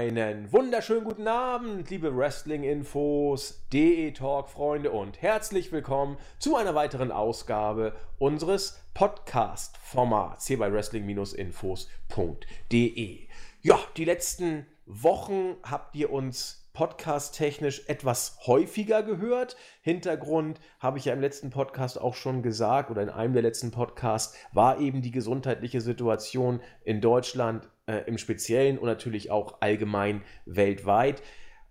Einen wunderschönen guten Abend, liebe Wrestling-Infos, DE-Talk-Freunde und herzlich willkommen zu einer weiteren Ausgabe unseres Podcast-Formats hier bei Wrestling-Infos.de. Ja, die letzten Wochen habt ihr uns podcast-technisch etwas häufiger gehört. Hintergrund habe ich ja im letzten Podcast auch schon gesagt oder in einem der letzten Podcasts war eben die gesundheitliche Situation in Deutschland äh, im Speziellen und natürlich auch allgemein weltweit.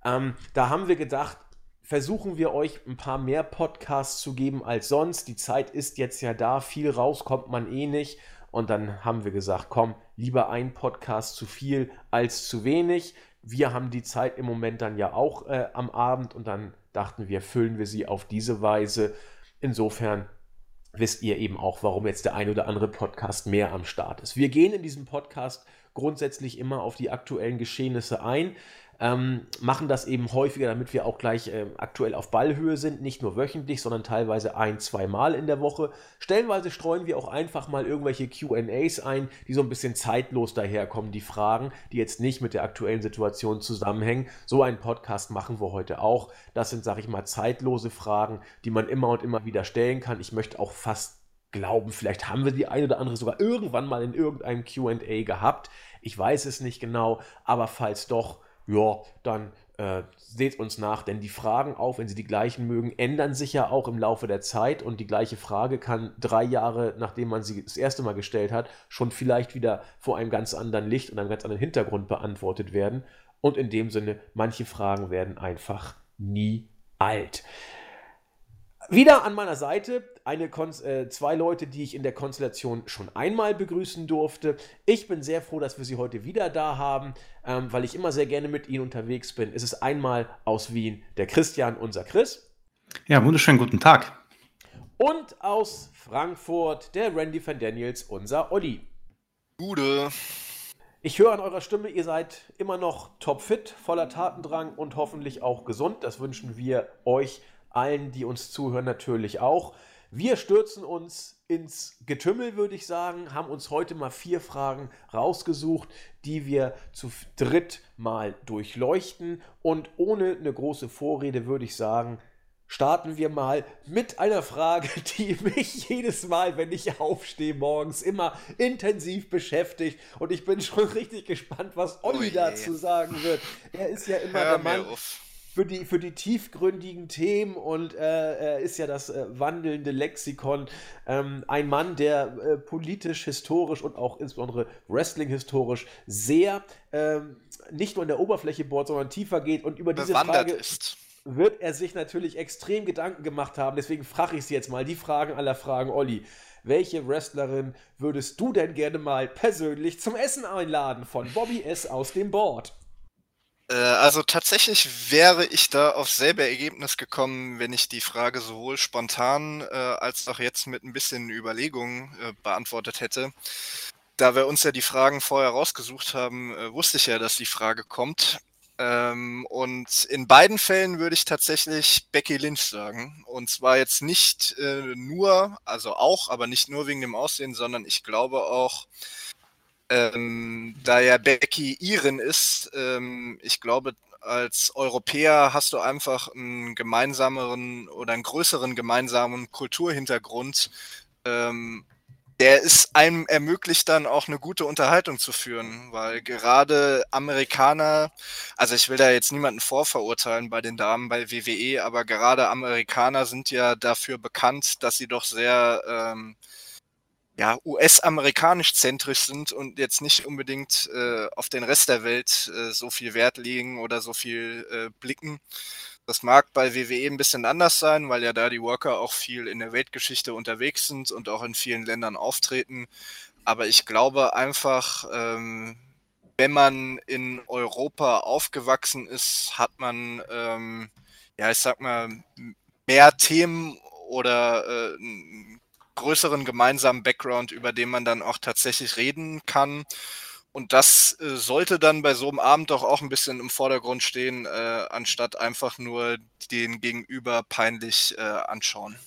Ähm, da haben wir gedacht, versuchen wir euch ein paar mehr Podcasts zu geben als sonst. Die Zeit ist jetzt ja da, viel raus kommt man eh nicht. Und dann haben wir gesagt, komm, lieber ein Podcast zu viel als zu wenig. Wir haben die Zeit im Moment dann ja auch äh, am Abend und dann dachten wir, füllen wir sie auf diese Weise. Insofern wisst ihr eben auch, warum jetzt der ein oder andere Podcast mehr am Start ist. Wir gehen in diesem Podcast grundsätzlich immer auf die aktuellen Geschehnisse ein ähm, machen das eben häufiger, damit wir auch gleich äh, aktuell auf Ballhöhe sind, nicht nur wöchentlich, sondern teilweise ein, zwei Mal in der Woche. Stellenweise streuen wir auch einfach mal irgendwelche QAs ein, die so ein bisschen zeitlos daherkommen, die Fragen, die jetzt nicht mit der aktuellen Situation zusammenhängen. So einen Podcast machen wir heute auch. Das sind, sag ich mal, zeitlose Fragen, die man immer und immer wieder stellen kann. Ich möchte auch fast glauben, vielleicht haben wir die eine oder andere sogar irgendwann mal in irgendeinem QA gehabt. Ich weiß es nicht genau, aber falls doch, ja, dann äh, seht uns nach, denn die Fragen auch, wenn sie die gleichen mögen, ändern sich ja auch im Laufe der Zeit und die gleiche Frage kann drei Jahre, nachdem man sie das erste Mal gestellt hat, schon vielleicht wieder vor einem ganz anderen Licht und einem ganz anderen Hintergrund beantwortet werden. Und in dem Sinne, manche Fragen werden einfach nie alt. Wieder an meiner Seite eine Kon äh, zwei Leute, die ich in der Konstellation schon einmal begrüßen durfte. Ich bin sehr froh, dass wir sie heute wieder da haben, ähm, weil ich immer sehr gerne mit ihnen unterwegs bin. Es ist einmal aus Wien der Christian, unser Chris. Ja, wunderschönen guten Tag. Und aus Frankfurt der Randy van Daniels, unser Olli. Gute. Ich höre an eurer Stimme, ihr seid immer noch topfit, voller Tatendrang und hoffentlich auch gesund. Das wünschen wir euch allen, die uns zuhören, natürlich auch. Wir stürzen uns ins Getümmel, würde ich sagen, haben uns heute mal vier Fragen rausgesucht, die wir zu dritt mal durchleuchten. Und ohne eine große Vorrede würde ich sagen, starten wir mal mit einer Frage, die mich jedes Mal, wenn ich aufstehe morgens, immer intensiv beschäftigt. Und ich bin schon richtig gespannt, was Olli oh dazu sagen wird. Er ist ja immer Hör der Mann. Auf für die, für die tiefgründigen Themen und äh, er ist ja das äh, wandelnde Lexikon. Ähm, ein Mann, der äh, politisch, historisch und auch insbesondere Wrestling-historisch sehr ähm, nicht nur in der Oberfläche bohrt, sondern tiefer geht und über diese Frage ist. wird er sich natürlich extrem Gedanken gemacht haben. Deswegen frage ich Sie jetzt mal die Fragen aller Fragen, Olli. Welche Wrestlerin würdest du denn gerne mal persönlich zum Essen einladen von Bobby S. aus dem Board? Äh, also tatsächlich wäre ich da auf selbe Ergebnis gekommen, wenn ich die Frage sowohl spontan äh, als auch jetzt mit ein bisschen Überlegung äh, beantwortet hätte. Da wir uns ja die Fragen vorher rausgesucht haben, äh, wusste ich ja, dass die Frage kommt. Ähm, und in beiden Fällen würde ich tatsächlich Becky Lynch sagen. Und zwar jetzt nicht äh, nur, also auch, aber nicht nur wegen dem Aussehen, sondern ich glaube auch, ähm, da ja Becky Iren ist, ähm, ich glaube, als Europäer hast du einfach einen gemeinsameren oder einen größeren gemeinsamen Kulturhintergrund. Ähm, der ist einem ermöglicht dann auch eine gute Unterhaltung zu führen, weil gerade Amerikaner, also ich will da jetzt niemanden vorverurteilen bei den Damen bei WWE, aber gerade Amerikaner sind ja dafür bekannt, dass sie doch sehr ähm, ja, US-amerikanisch zentrisch sind und jetzt nicht unbedingt äh, auf den Rest der Welt äh, so viel Wert legen oder so viel äh, blicken. Das mag bei WWE ein bisschen anders sein, weil ja da die Worker auch viel in der Weltgeschichte unterwegs sind und auch in vielen Ländern auftreten. Aber ich glaube einfach, ähm, wenn man in Europa aufgewachsen ist, hat man, ähm, ja, ich sag mal, mehr Themen oder äh, größeren gemeinsamen Background, über den man dann auch tatsächlich reden kann. Und das äh, sollte dann bei so einem Abend doch auch ein bisschen im Vordergrund stehen, äh, anstatt einfach nur den Gegenüber peinlich äh, anschauen.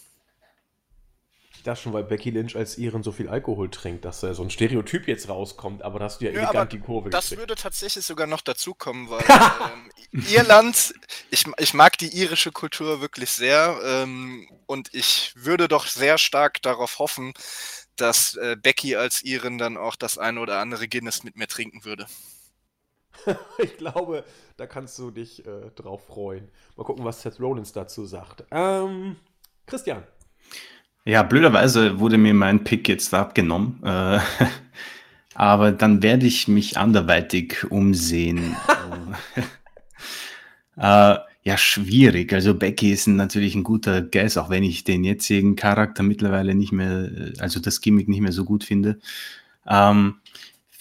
Ich dachte schon, weil Becky Lynch als Iren so viel Alkohol trinkt, dass da so ein Stereotyp jetzt rauskommt, aber da hast du ja, ja elegant die Kurve Das gekriegt. würde tatsächlich sogar noch dazukommen, weil ähm, Irland, ich, ich mag die irische Kultur wirklich sehr ähm, und ich würde doch sehr stark darauf hoffen, dass äh, Becky als Iren dann auch das eine oder andere Guinness mit mir trinken würde. ich glaube, da kannst du dich äh, drauf freuen. Mal gucken, was Seth Rollins dazu sagt. Ähm, Christian. Ja, blöderweise wurde mir mein Pick jetzt abgenommen. Äh, aber dann werde ich mich anderweitig umsehen. äh, ja, schwierig. Also Becky ist natürlich ein guter Guess, auch wenn ich den jetzigen Charakter mittlerweile nicht mehr, also das Gimmick nicht mehr so gut finde. Ähm,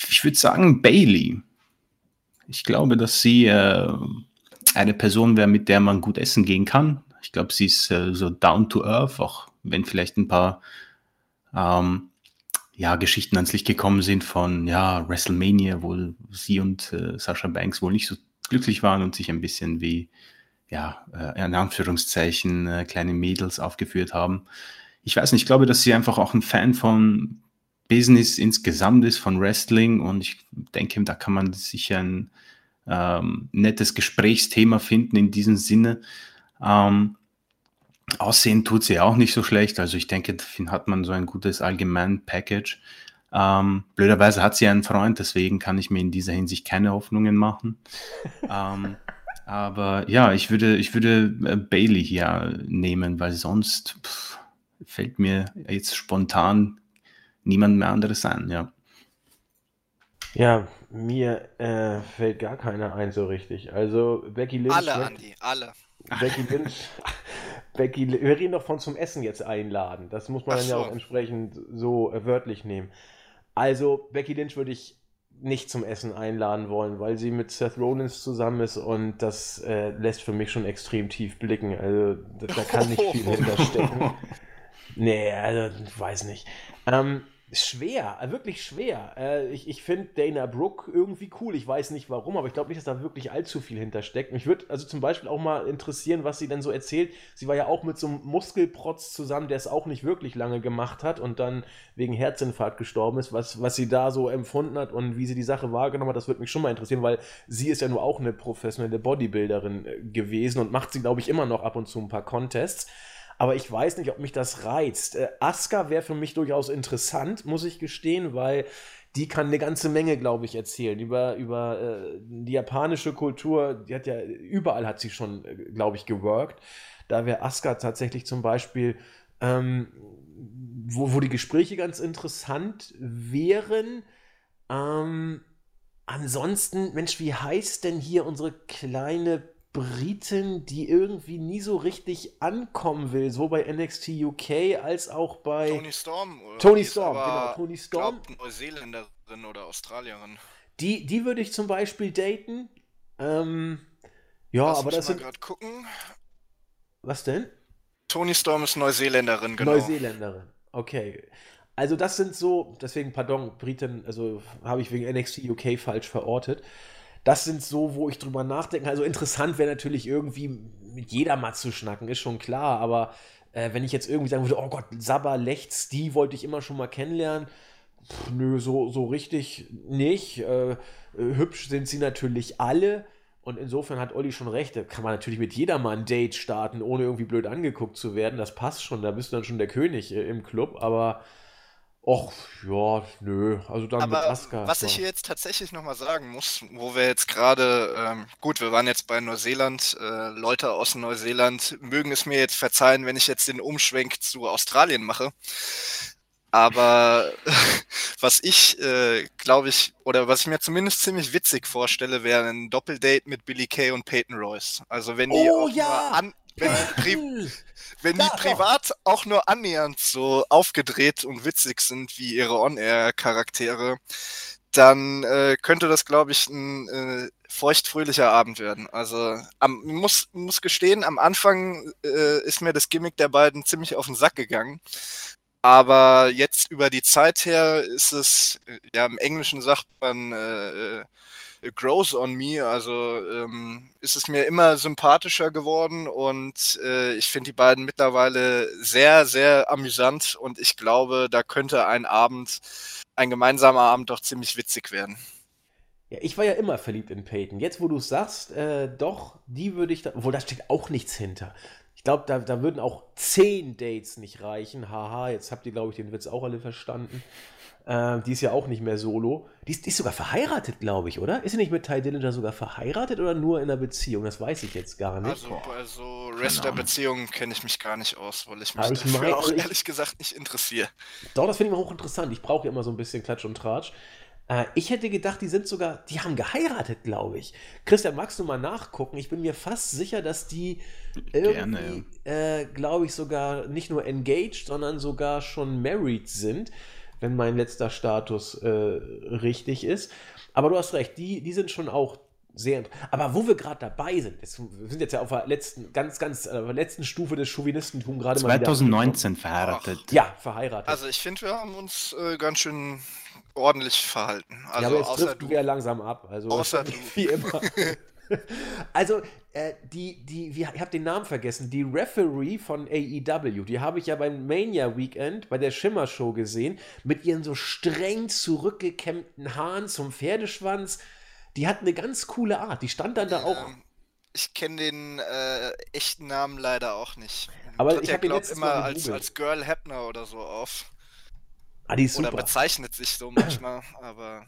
ich würde sagen Bailey. Ich glaube, dass sie äh, eine Person wäre, mit der man gut essen gehen kann. Ich glaube, sie ist äh, so down to earth, auch wenn vielleicht ein paar ähm, ja, Geschichten ans Licht gekommen sind von ja, WrestleMania, wo sie und äh, Sasha Banks wohl nicht so glücklich waren und sich ein bisschen wie, ja, äh, in Anführungszeichen, äh, kleine Mädels aufgeführt haben. Ich weiß nicht, ich glaube, dass sie einfach auch ein Fan von Business insgesamt ist, von Wrestling und ich denke, da kann man sicher ein ähm, nettes Gesprächsthema finden in diesem Sinne. Ähm, Aussehen tut sie auch nicht so schlecht. Also ich denke, da hat man so ein gutes Allgemein-Package. Ähm, blöderweise hat sie einen Freund, deswegen kann ich mir in dieser Hinsicht keine Hoffnungen machen. ähm, aber ja, ich würde, ich würde äh, Bailey hier nehmen, weil sonst pff, fällt mir jetzt spontan niemand mehr anderes ein, ja. Ja, mir äh, fällt gar keiner ein so richtig. Also Becky Lynch. Alle, Andi, alle. Becky Lynch. Becky, wir reden doch von zum Essen jetzt einladen. Das muss man Ach dann ja auch entsprechend so äh, wörtlich nehmen. Also, Becky Lynch würde ich nicht zum Essen einladen wollen, weil sie mit Seth Rollins zusammen ist und das äh, lässt für mich schon extrem tief blicken. Also, da, da kann nicht viel hinterstecken. Nee, also, weiß nicht. Ähm, Schwer, äh, wirklich schwer. Äh, ich ich finde Dana Brooke irgendwie cool. Ich weiß nicht warum, aber ich glaube nicht, dass da wirklich allzu viel hintersteckt. Mich würde also zum Beispiel auch mal interessieren, was sie denn so erzählt. Sie war ja auch mit so einem Muskelprotz zusammen, der es auch nicht wirklich lange gemacht hat und dann wegen Herzinfarkt gestorben ist. Was, was sie da so empfunden hat und wie sie die Sache wahrgenommen hat, das würde mich schon mal interessieren, weil sie ist ja nur auch eine professionelle Bodybuilderin äh, gewesen und macht sie, glaube ich, immer noch ab und zu ein paar Contests aber ich weiß nicht, ob mich das reizt. Äh, Asuka wäre für mich durchaus interessant, muss ich gestehen, weil die kann eine ganze Menge, glaube ich, erzählen über, über äh, die japanische Kultur. Die hat ja, überall hat sie schon, äh, glaube ich, geworkt. Da wäre Asuka tatsächlich zum Beispiel, ähm, wo, wo die Gespräche ganz interessant wären. Ähm, ansonsten, Mensch, wie heißt denn hier unsere kleine Briten, die irgendwie nie so richtig ankommen will, so bei NXT UK als auch bei Tony Storm. Tony Storm, genau, Tony Storm. Glaub, Neuseeländerin oder Australierin. Die, die würde ich zum Beispiel daten. Ähm, ja, Lass aber das sind. gerade gucken. Was denn? Tony Storm ist Neuseeländerin, genau. Neuseeländerin, okay. Also das sind so, deswegen, pardon, Briten, also habe ich wegen NXT UK falsch verortet das sind so, wo ich drüber nachdenke. Also interessant wäre natürlich irgendwie mit jeder mal zu schnacken, ist schon klar, aber äh, wenn ich jetzt irgendwie sagen würde, oh Gott, Sabba Lechts, die wollte ich immer schon mal kennenlernen, Pff, nö, so, so richtig nicht. Äh, hübsch sind sie natürlich alle. Und insofern hat Olli schon recht, da kann man natürlich mit jedermann ein Date starten, ohne irgendwie blöd angeguckt zu werden. Das passt schon, da bist du dann schon der König äh, im Club, aber Och, ja, nö. Also dann Aber mit Aska. Was ich hier jetzt tatsächlich nochmal sagen muss, wo wir jetzt gerade, ähm, gut, wir waren jetzt bei Neuseeland, äh, Leute aus Neuseeland mögen es mir jetzt verzeihen, wenn ich jetzt den Umschwenk zu Australien mache. Aber was ich, äh, glaube ich, oder was ich mir zumindest ziemlich witzig vorstelle, wäre ein Doppeldate mit Billy Kay und Peyton Royce. Also wenn die oh, ja. an, wenn, die, wenn die privat auch nur annähernd so aufgedreht und witzig sind wie ihre On-Air-Charaktere, dann äh, könnte das, glaube ich, ein äh, feuchtfröhlicher Abend werden. Also am, muss, muss gestehen, am Anfang äh, ist mir das Gimmick der beiden ziemlich auf den Sack gegangen. Aber jetzt über die Zeit her ist es, ja, im Englischen sagt man, äh, grows on me. Also ähm, ist es mir immer sympathischer geworden und äh, ich finde die beiden mittlerweile sehr, sehr amüsant und ich glaube, da könnte ein Abend, ein gemeinsamer Abend doch ziemlich witzig werden. Ja, ich war ja immer verliebt in Peyton. Jetzt, wo du es sagst, äh, doch, die würde ich da. Obwohl, da steht auch nichts hinter. Ich glaube, da, da würden auch zehn Dates nicht reichen. Haha, jetzt habt ihr, glaube ich, den Witz auch alle verstanden. Äh, die ist ja auch nicht mehr solo. Die ist, die ist sogar verheiratet, glaube ich, oder? Ist sie nicht mit Ty Dillinger sogar verheiratet oder nur in einer Beziehung? Das weiß ich jetzt gar nicht. Also, also Rest der Beziehung kenne ich mich gar nicht aus, weil ich mich ich dafür mein- auch also ich- ehrlich gesagt nicht interessiere. Doch, das finde ich mal hochinteressant. Ich brauche ja immer so ein bisschen Klatsch und Tratsch. Äh, ich hätte gedacht, die sind sogar, die haben geheiratet, glaube ich. Christian, magst du mal nachgucken? Ich bin mir fast sicher, dass die irgendwie, äh, glaube ich, sogar nicht nur engaged, sondern sogar schon married sind, wenn mein letzter Status äh, richtig ist. Aber du hast recht, die, die sind schon auch sehr interessant. Aber wo wir gerade dabei sind, jetzt, wir sind jetzt ja auf der letzten, ganz, ganz, äh, auf der letzten Stufe des Chauvinistentums gerade mal wieder. 2019 verheiratet. Ja, verheiratet. Also ich finde, wir haben uns äh, ganz schön ordentlich verhalten. Also ja, aber jetzt außer driften du. wir ja langsam ab. Also Außer wie immer. also, äh, die, die, wie, ich habe den Namen vergessen, die Referee von AEW, die habe ich ja beim Mania Weekend bei der Schimmer Show gesehen, mit ihren so streng zurückgekämmten Haaren zum Pferdeschwanz. Die hat eine ganz coole Art. Die stand dann da auch. Ich kenne den äh, echten Namen leider auch nicht. Aber Tritt ich ja, hab ihn letztens immer mal als, als Girl Hepner oder so auf. Ah, die ist Oder super. bezeichnet sich so manchmal, aber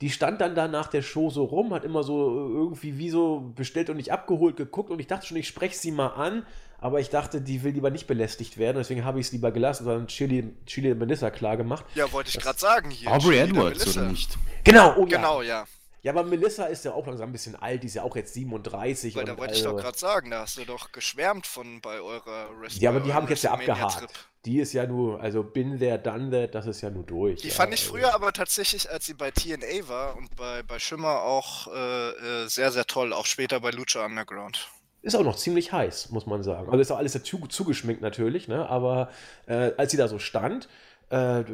Die stand dann da nach der Show so rum, hat immer so äh, irgendwie wie so bestellt und nicht abgeholt geguckt und ich dachte schon, ich spreche sie mal an, aber ich dachte, die will lieber nicht belästigt werden, deswegen habe ich es lieber gelassen und dann Chili, Chili Melissa klar gemacht. ja, wollte ich gerade sagen hier. Aubrey Edwards, oder nicht? Genau, oh ja. Genau, ja. Ja, aber Melissa ist ja auch langsam ein bisschen alt, die ist ja auch jetzt 37. Weil und da wollte ich doch also- gerade sagen, da hast du doch geschwärmt von bei eurer Wrestling. Ja, aber die habe ich jetzt ja abgehakt. Die ist ja nur, also bin there, done that, das ist ja nur durch. Die ja, fand ich also. früher aber tatsächlich, als sie bei TNA war und bei, bei Schimmer auch äh, äh, sehr, sehr toll, auch später bei Lucha Underground. Ist auch noch ziemlich heiß, muss man sagen. Also ist auch alles dazu zugeschminkt natürlich, ne? Aber äh, als sie da so stand, äh,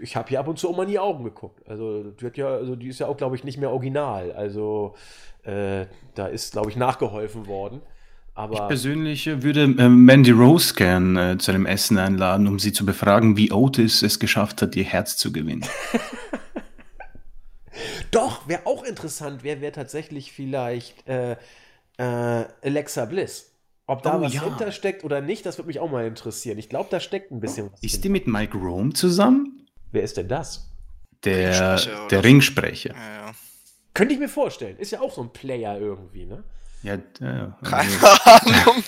ich habe hier ab und zu auch mal in die Augen geguckt. Also die ja, also die ist ja auch, glaube ich, nicht mehr original. Also äh, da ist, glaube ich, nachgeholfen worden. Ich Aber persönlich äh, würde äh, Mandy Rose gern äh, zu einem Essen einladen, um sie zu befragen, wie Otis es geschafft hat, ihr Herz zu gewinnen. doch, wäre auch interessant, wer wäre tatsächlich vielleicht äh, äh, Alexa Bliss. Ob da Oh, was ja. hintersteckt oder nicht, das würde mich auch mal interessieren. Ich glaube, da steckt ein bisschen was. Ist die mit Mike Rome zusammen? Wer ist denn das? Der, Ringsprecher der. Ringsprecher. Ja, ja. Könnte ich mir vorstellen. Ist ja auch so ein Player irgendwie, ne? Ja, äh, Keine also, Ahnung.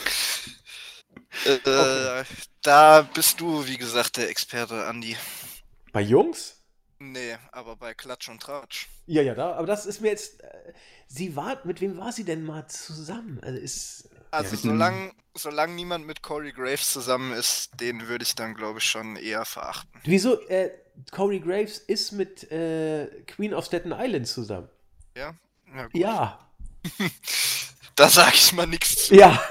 äh, Da bist du, wie gesagt, der Experte, Andi. Bei Jungs? Nee, aber bei Klatsch und Tratsch. Ja, ja, da, aber das ist mir jetzt. Äh, sie war. Mit wem war sie denn mal zusammen? Also ist. Also mit solange solang niemand mit Corey Graves zusammen ist, den würde ich dann, glaube ich, schon eher verachten. Wieso? Äh, Corey Graves ist mit äh, Queen of Staten Island zusammen. Ja? Ja. Gut. Ja. Da sage ich mal nichts zu. Ja.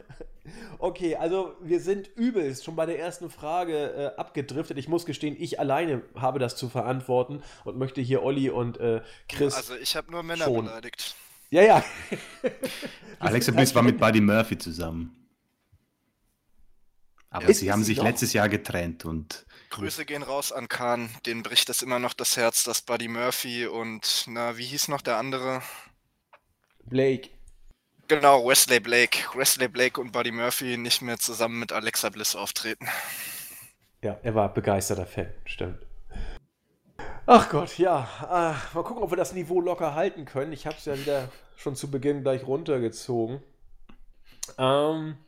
okay, also wir sind übelst schon bei der ersten Frage äh, abgedriftet. Ich muss gestehen, ich alleine habe das zu verantworten und möchte hier Olli und äh, Chris. Also ich habe nur Männer Schon. beleidigt. Ja, ja. Alexa Bliss war mit Buddy Murphy zusammen. Aber Ist sie sie haben sich noch? letztes Jahr getrennt und Grüße gehen raus an Khan. Den bricht es immer noch das Herz, dass Buddy Murphy und, na, wie hieß noch der andere? Blake. Genau, Wesley Blake. Wesley Blake und Buddy Murphy nicht mehr zusammen mit Alexa Bliss auftreten. Ja, er war begeisterter Fan, stimmt. Ach Gott, ja. Äh, mal gucken, ob wir das Niveau locker halten können. Ich habe es ja wieder schon zu Beginn gleich runtergezogen. Ähm,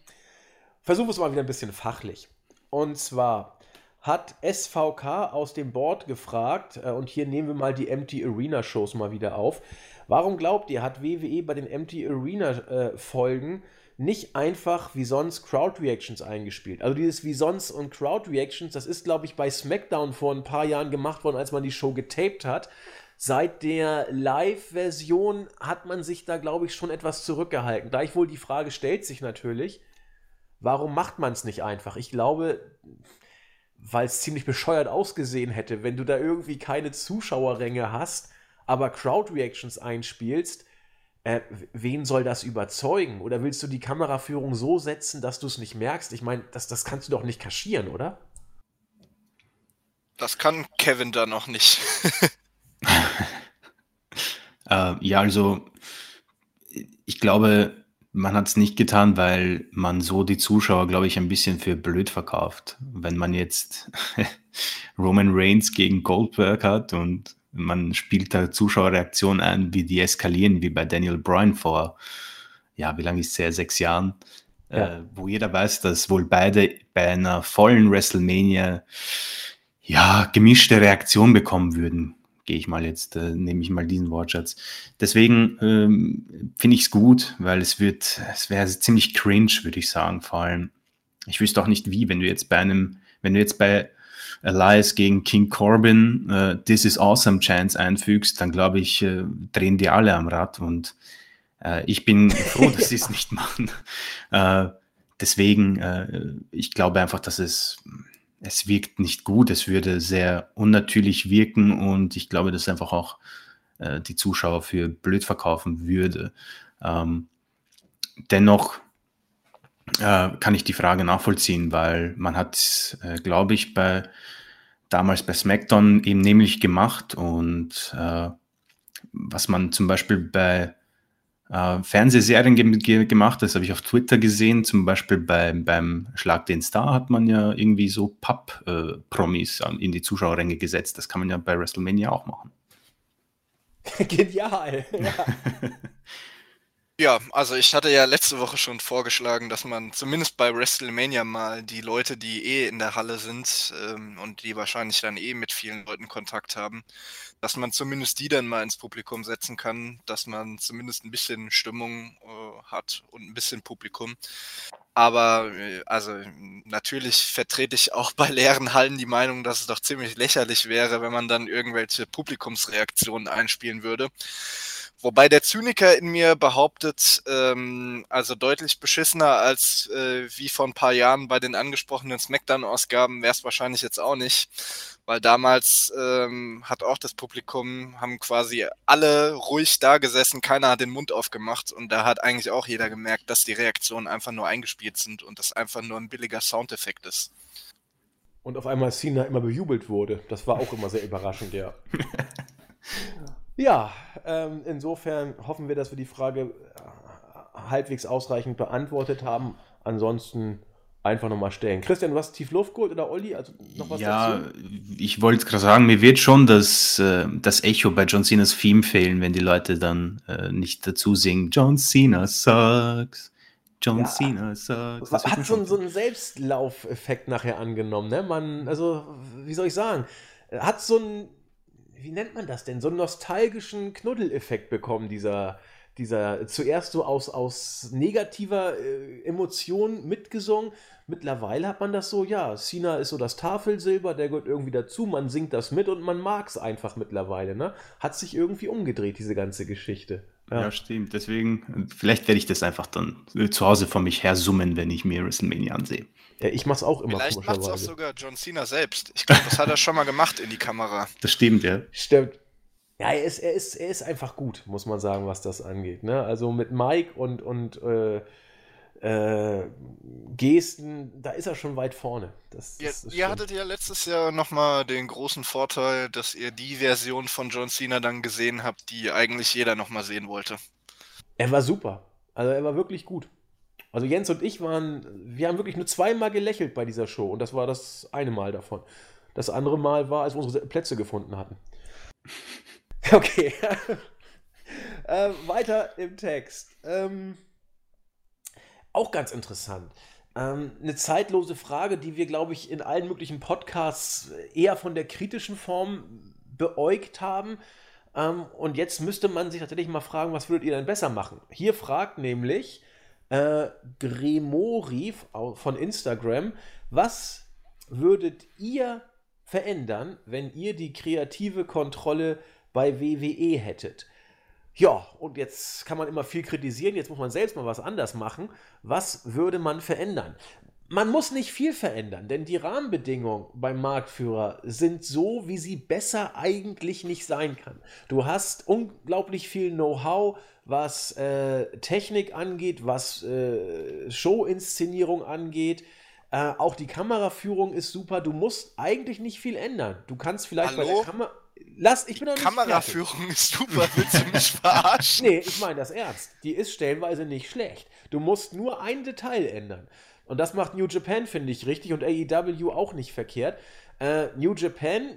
versuchen wir es mal wieder ein bisschen fachlich. Und zwar hat SVK aus dem Board gefragt, äh, und hier nehmen wir mal die Empty Arena Shows mal wieder auf. Warum glaubt ihr, hat WWE bei den Empty Arena äh, Folgen nicht einfach wie sonst Crowd Reactions eingespielt? Also dieses wie sonst und Crowd Reactions, das ist glaube ich bei SmackDown vor ein paar Jahren gemacht worden, als man die Show getaped hat. Seit der Live-Version hat man sich da, glaube ich, schon etwas zurückgehalten. Gleichwohl die Frage stellt sich natürlich, warum macht man es nicht einfach? Ich glaube, weil es ziemlich bescheuert ausgesehen hätte, wenn du da irgendwie keine Zuschauerränge hast, aber Crowd-Reactions einspielst, äh, wen soll das überzeugen? Oder willst du die Kameraführung so setzen, dass du es nicht merkst? Ich meine, das, das kannst du doch nicht kaschieren, oder? Das kann Kevin da noch nicht. äh, ja, also ich glaube, man hat es nicht getan, weil man so die Zuschauer, glaube ich, ein bisschen für blöd verkauft. Wenn man jetzt Roman Reigns gegen Goldberg hat und man spielt da Zuschauerreaktionen ein, wie die eskalieren, wie bei Daniel Bryan vor, ja, wie lange ist es her? Sechs Jahren, ja. äh, wo jeder weiß, dass wohl beide bei einer vollen WrestleMania ja, gemischte Reaktion bekommen würden. Gehe ich mal jetzt, äh, nehme ich mal diesen Wortschatz. Deswegen ähm, finde ich es gut, weil es wird, es wäre ziemlich cringe, würde ich sagen, vor allem. Ich wüsste auch nicht wie, wenn du jetzt bei einem, wenn du jetzt bei Elias gegen King Corbin äh, This is Awesome Chance einfügst, dann glaube ich, äh, drehen die alle am Rad und äh, ich bin froh, dass sie es nicht machen. Äh, deswegen, äh, ich glaube einfach, dass es, es wirkt nicht gut, es würde sehr unnatürlich wirken und ich glaube, dass einfach auch äh, die Zuschauer für blöd verkaufen würde. Ähm, dennoch äh, kann ich die Frage nachvollziehen, weil man hat, äh, glaube ich, bei damals bei SmackDown eben nämlich gemacht und äh, was man zum Beispiel bei äh, Fernsehserien ge ge gemacht, das habe ich auf Twitter gesehen, zum Beispiel bei, beim Schlag den Star hat man ja irgendwie so Papp-Promis äh, in die Zuschauerränge gesetzt. Das kann man ja bei WrestleMania auch machen. Genial, ja. Ja, also ich hatte ja letzte Woche schon vorgeschlagen, dass man zumindest bei WrestleMania mal die Leute, die eh in der Halle sind ähm, und die wahrscheinlich dann eh mit vielen Leuten Kontakt haben, dass man zumindest die dann mal ins Publikum setzen kann, dass man zumindest ein bisschen Stimmung äh, hat und ein bisschen Publikum. Aber äh, also natürlich vertrete ich auch bei leeren Hallen die Meinung, dass es doch ziemlich lächerlich wäre, wenn man dann irgendwelche Publikumsreaktionen einspielen würde. Wobei der Zyniker in mir behauptet, ähm, also deutlich beschissener als äh, wie vor ein paar Jahren bei den angesprochenen Smackdown-Ausgaben wäre es wahrscheinlich jetzt auch nicht. Weil damals ähm, hat auch das Publikum, haben quasi alle ruhig da gesessen, keiner hat den Mund aufgemacht und da hat eigentlich auch jeder gemerkt, dass die Reaktionen einfach nur eingespielt sind und das einfach nur ein billiger Soundeffekt ist. Und auf einmal Cena immer bejubelt wurde. Das war auch immer sehr überraschend, ja. Ja, ähm, insofern hoffen wir, dass wir die Frage äh, halbwegs ausreichend beantwortet haben. Ansonsten einfach nochmal stellen. Christian, du hast tief Luft geholt oder Olli? Also noch was ja, dazu? ich wollte gerade sagen, mir wird schon das, äh, das Echo bei John Cenas Theme fehlen, wenn die Leute dann äh, nicht dazu singen, John Cena sucks. John ja, Cena sucks. Das hat so, so einen Selbstlaufeffekt nachher angenommen. Ne? Man, also, wie soll ich sagen, hat so ein wie nennt man das denn? So einen nostalgischen Knuddeleffekt bekommen, dieser, dieser zuerst so aus, aus negativer äh, Emotion mitgesungen. Mittlerweile hat man das so, ja, Cena ist so das Tafelsilber, der gehört irgendwie dazu, man singt das mit und man mag es einfach mittlerweile, ne? Hat sich irgendwie umgedreht, diese ganze Geschichte. Ja. ja. stimmt. Deswegen, vielleicht werde ich das einfach dann zu Hause von mich her summen, wenn ich mir WrestleMania ansehe. Ja, ich mach's auch immer. Vielleicht macht's auch sogar John Cena selbst. Ich glaube, das hat er schon mal gemacht in die Kamera. Das stimmt, ja. Stimmt. Ja, er ist, er ist, er ist einfach gut, muss man sagen, was das angeht. Ne? Also mit Mike und, und äh, äh, Gesten, da ist er schon weit vorne. Das, das ihr, ihr hattet ja letztes Jahr nochmal den großen Vorteil, dass ihr die Version von John Cena dann gesehen habt, die eigentlich jeder nochmal sehen wollte. Er war super. Also er war wirklich gut. Also Jens und ich waren, wir haben wirklich nur zweimal gelächelt bei dieser Show und das war das eine Mal davon. Das andere Mal war, als wir unsere Plätze gefunden hatten. Okay. äh, weiter im Text. Ähm, auch ganz interessant. Ähm, eine zeitlose Frage, die wir, glaube ich, in allen möglichen Podcasts eher von der kritischen Form beäugt haben. Ähm, und jetzt müsste man sich tatsächlich mal fragen, was würdet ihr denn besser machen? Hier fragt nämlich äh, Gremori von Instagram, was würdet ihr verändern, wenn ihr die kreative Kontrolle bei WWE hättet? Ja, und jetzt kann man immer viel kritisieren, jetzt muss man selbst mal was anders machen. Was würde man verändern? man muss nicht viel verändern, denn die Rahmenbedingungen beim Marktführer sind so, wie sie besser eigentlich nicht sein kann. Du hast unglaublich viel Know-how, was äh, Technik angeht, was äh, Showinszenierung angeht. Äh, auch die Kameraführung ist super. Du musst eigentlich nicht viel ändern. Du kannst vielleicht Hallo? bei der Kamera. Lass, ich bin doch nicht Kameraführung fertig. ist super, willst du mich verarschen? nee, ich meine das ernst. Die ist stellenweise nicht schlecht. Du musst nur ein Detail ändern. Und das macht New Japan, finde ich, richtig und AEW auch nicht verkehrt. Äh, New Japan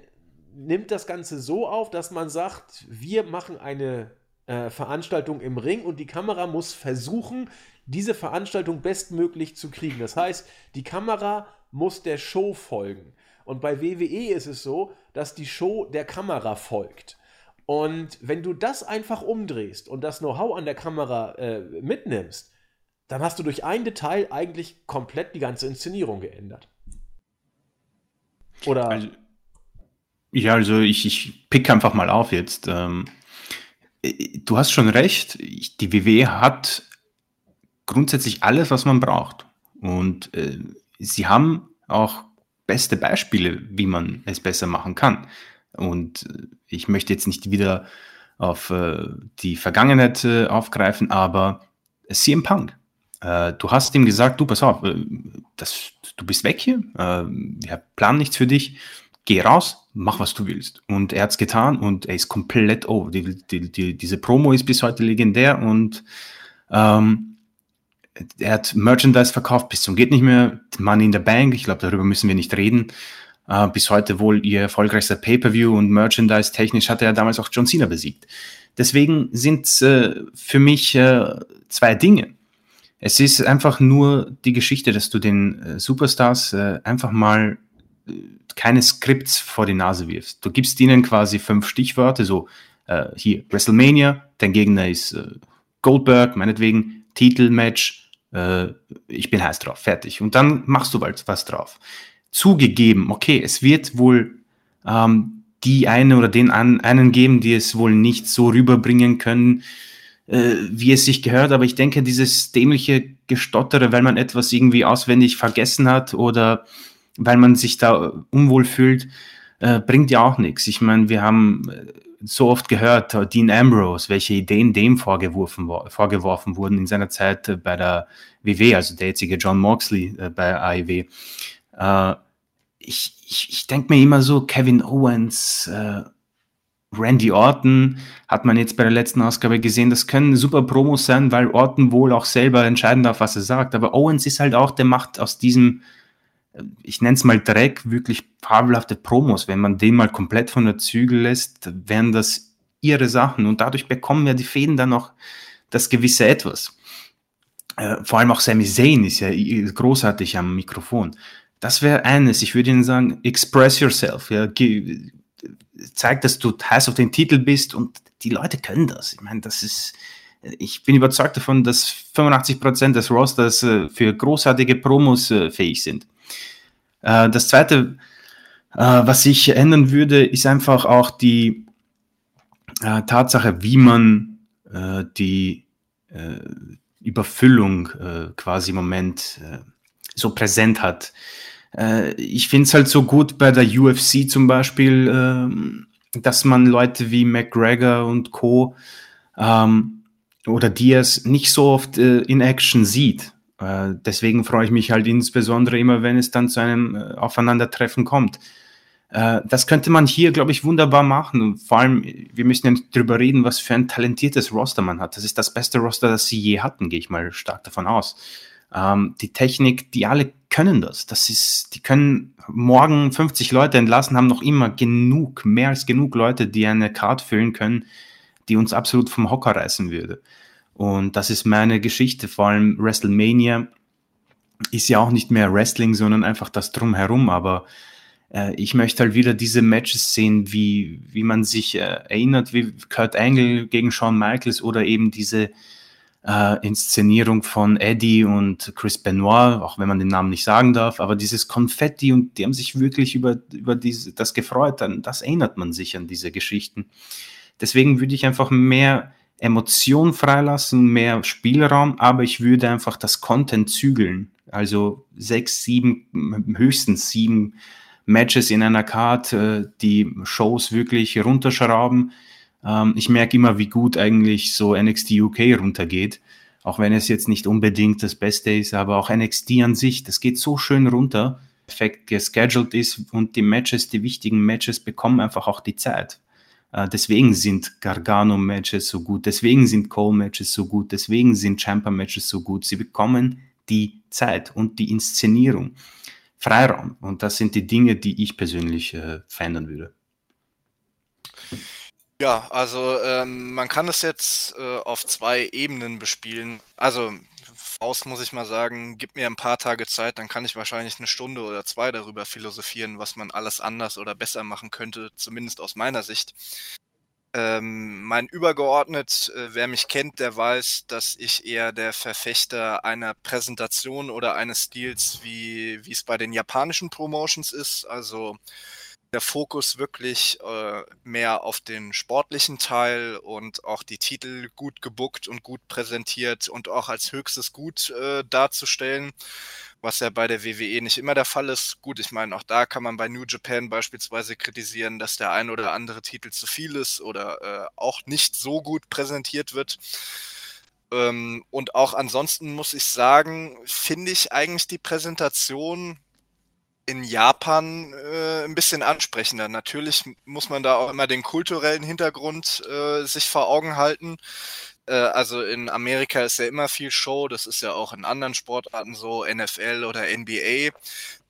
nimmt das Ganze so auf, dass man sagt, wir machen eine äh, Veranstaltung im Ring und die Kamera muss versuchen, diese Veranstaltung bestmöglich zu kriegen. Das heißt, die Kamera muss der Show folgen. Und bei WWE ist es so, dass die Show der Kamera folgt. Und wenn du das einfach umdrehst und das Know-how an der Kamera äh, mitnimmst, dann hast du durch ein Detail eigentlich komplett die ganze Inszenierung geändert. Oder? Also, ja, also ich, ich pick einfach mal auf jetzt. Ähm, du hast schon recht, die WWE hat grundsätzlich alles, was man braucht. Und äh, sie haben auch beste Beispiele, wie man es besser machen kann. Und äh, ich möchte jetzt nicht wieder auf äh, die Vergangenheit äh, aufgreifen, aber CM Punk äh, du hast ihm gesagt, du, pass auf, äh, das, du bist weg hier, äh, wir planen nichts für dich, geh raus, mach was du willst. Und er hat es getan und er ist komplett over. Die, die, die, diese Promo ist bis heute legendär und ähm, er hat Merchandise verkauft bis zum geht nicht mehr, Money in the Bank, ich glaube, darüber müssen wir nicht reden. Uh, bis heute wohl ihr erfolgreichster Pay-per-view und Merchandise technisch hat er damals auch John Cena besiegt. Deswegen sind es äh, für mich äh, zwei Dinge. Es ist einfach nur die Geschichte, dass du den äh, Superstars äh, einfach mal äh, keine Skripts vor die Nase wirfst. Du gibst ihnen quasi fünf Stichworte, so äh, hier WrestleMania, dein Gegner ist äh, Goldberg, meinetwegen Titelmatch, äh, ich bin heiß drauf, fertig. Und dann machst du bald was drauf. Zugegeben, okay, es wird wohl ähm, die eine oder den an, einen geben, die es wohl nicht so rüberbringen können, äh, wie es sich gehört, aber ich denke, dieses dämliche Gestottere, weil man etwas irgendwie auswendig vergessen hat oder weil man sich da unwohl fühlt, äh, bringt ja auch nichts. Ich meine, wir haben äh, so oft gehört, äh, Dean Ambrose, welche Ideen dem vorgeworfen, vorgeworfen wurden in seiner Zeit äh, bei der WW, also der jetzige John Moxley äh, bei AEW. Äh, ich, ich, ich denke mir immer so, Kevin Owens, äh, Randy Orton hat man jetzt bei der letzten Ausgabe gesehen, das können super Promos sein, weil Orton wohl auch selber entscheiden darf, was er sagt. Aber Owens ist halt auch, der macht aus diesem, ich nenne es mal Dreck, wirklich fabelhafte Promos. Wenn man den mal komplett von der Zügel lässt, wären das ihre Sachen. Und dadurch bekommen ja die Fäden dann noch das gewisse Etwas. Äh, vor allem auch Sami Zayn ist ja großartig am Mikrofon. Das wäre eines. Ich würde Ihnen sagen, express yourself. Ja, zeigt, dass du heiß auf den Titel bist und die Leute können das. Ich meine, das ist, ich bin überzeugt davon, dass 85 Prozent des Rosters äh, für großartige Promos äh, fähig sind. Äh, das zweite, was ich ändern würde, ist einfach auch die Tatsache, wie man die Überfüllung quasi im Moment so präsent hat. Äh, ich finde es halt so gut bei der UFC zum Beispiel, äh, dass man Leute wie McGregor und Co. Ähm, oder Diaz nicht so oft äh, in Action sieht. Äh, deswegen freue ich mich halt insbesondere immer, wenn es dann zu einem äh, Aufeinandertreffen kommt. Äh, das könnte man hier, glaube ich, wunderbar machen. Und vor allem, wir müssen ja drüber reden, was für ein talentiertes Roster man hat. Das ist das beste Roster, das sie je hatten, gehe ich mal stark davon aus. Ähm, die Technik, die alle können das. Das ist, die können morgen 50 Leute entlassen, haben noch immer genug, mehr als genug Leute, die eine Card füllen können, die uns absolut vom Hocker reißen würde. Und das ist meine Geschichte, vor allem WrestleMania ist ja auch nicht mehr Wrestling, sondern einfach das drumherum, aber äh, ich möchte halt wieder diese Matches sehen, wie, wie man sich äh, erinnert, wie Kurt Angle gegen Shawn Michaels oder eben diese äh, Inszenierung von Eddie und Chris Benoit, auch wenn man den Namen nicht sagen darf, aber dieses Konfetti und die haben sich wirklich über, über diese, das gefreut, dann das erinnert man sich an diese Geschichten. Deswegen würde ich einfach mehr Emotion freilassen, mehr Spielraum, aber ich würde einfach das Content zügeln. Also sechs, sieben, höchstens sieben Matches in einer Card, äh, die Shows wirklich runterschrauben. Ähm, ich merke immer, wie gut eigentlich so NXT UK runtergeht. Auch wenn es jetzt nicht unbedingt das Beste ist, aber auch NXT an sich, das geht so schön runter, perfekt gescheduled ist und die Matches, die wichtigen Matches bekommen einfach auch die Zeit. Äh, deswegen sind Gargano-Matches so gut, deswegen sind Cole-Matches so gut, deswegen sind Champa-Matches so gut. Sie bekommen die Zeit und die Inszenierung. Freiraum. Und das sind die Dinge, die ich persönlich äh, verändern würde. Ja, also ähm, man kann es jetzt äh, auf zwei Ebenen bespielen. Also Faust muss ich mal sagen, gib mir ein paar Tage Zeit, dann kann ich wahrscheinlich eine Stunde oder zwei darüber philosophieren, was man alles anders oder besser machen könnte, zumindest aus meiner Sicht. Ähm, mein Übergeordnet, äh, wer mich kennt, der weiß, dass ich eher der Verfechter einer Präsentation oder eines Stils, wie es bei den japanischen Promotions ist. Also der Fokus wirklich äh, mehr auf den sportlichen Teil und auch die Titel gut gebuckt und gut präsentiert und auch als höchstes Gut äh, darzustellen was ja bei der WWE nicht immer der Fall ist. Gut, ich meine, auch da kann man bei New Japan beispielsweise kritisieren, dass der ein oder andere Titel zu viel ist oder äh, auch nicht so gut präsentiert wird. Ähm, und auch ansonsten muss ich sagen, finde ich eigentlich die Präsentation in Japan äh, ein bisschen ansprechender. Natürlich muss man da auch immer den kulturellen Hintergrund äh, sich vor Augen halten. Äh, also in Amerika ist ja immer viel Show, das ist ja auch in anderen Sportarten so, NFL oder NBA.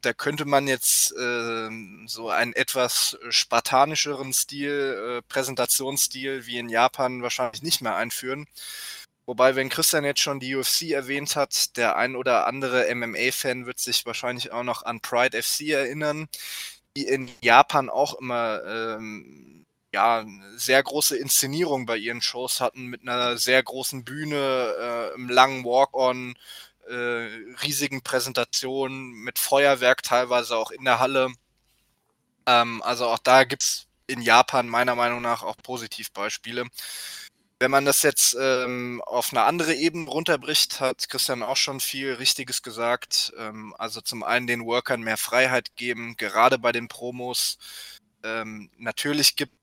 Da könnte man jetzt äh, so einen etwas spartanischeren Stil, äh, Präsentationsstil wie in Japan wahrscheinlich nicht mehr einführen. Wobei, wenn Christian jetzt schon die UFC erwähnt hat, der ein oder andere MMA-Fan wird sich wahrscheinlich auch noch an Pride FC erinnern, die in Japan auch immer ähm, ja, sehr große Inszenierung bei ihren Shows hatten mit einer sehr großen Bühne, äh, im langen Walk-on, äh, riesigen Präsentationen mit Feuerwerk teilweise auch in der Halle. Ähm, also auch da gibt's in Japan meiner Meinung nach auch Positivbeispiele. Wenn man das jetzt ähm, auf eine andere Ebene runterbricht, hat Christian auch schon viel Richtiges gesagt. Ähm, also zum einen den Workern mehr Freiheit geben, gerade bei den Promos. Ähm, natürlich gibt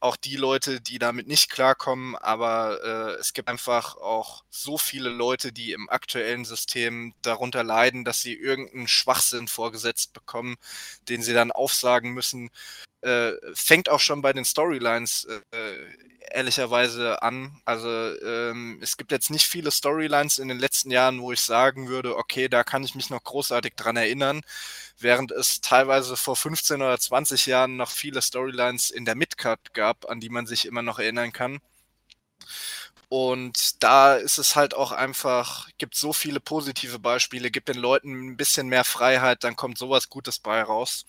auch die Leute, die damit nicht klarkommen, aber äh, es gibt einfach auch so viele Leute, die im aktuellen System darunter leiden, dass sie irgendeinen Schwachsinn vorgesetzt bekommen, den sie dann aufsagen müssen. Äh, fängt auch schon bei den Storylines äh, ehrlicherweise an. Also ähm, es gibt jetzt nicht viele Storylines in den letzten Jahren, wo ich sagen würde, okay, da kann ich mich noch großartig dran erinnern während es teilweise vor 15 oder 20 Jahren noch viele Storylines in der Midcard gab, an die man sich immer noch erinnern kann. Und da ist es halt auch einfach, gibt so viele positive Beispiele, gibt den Leuten ein bisschen mehr Freiheit, dann kommt sowas Gutes bei raus.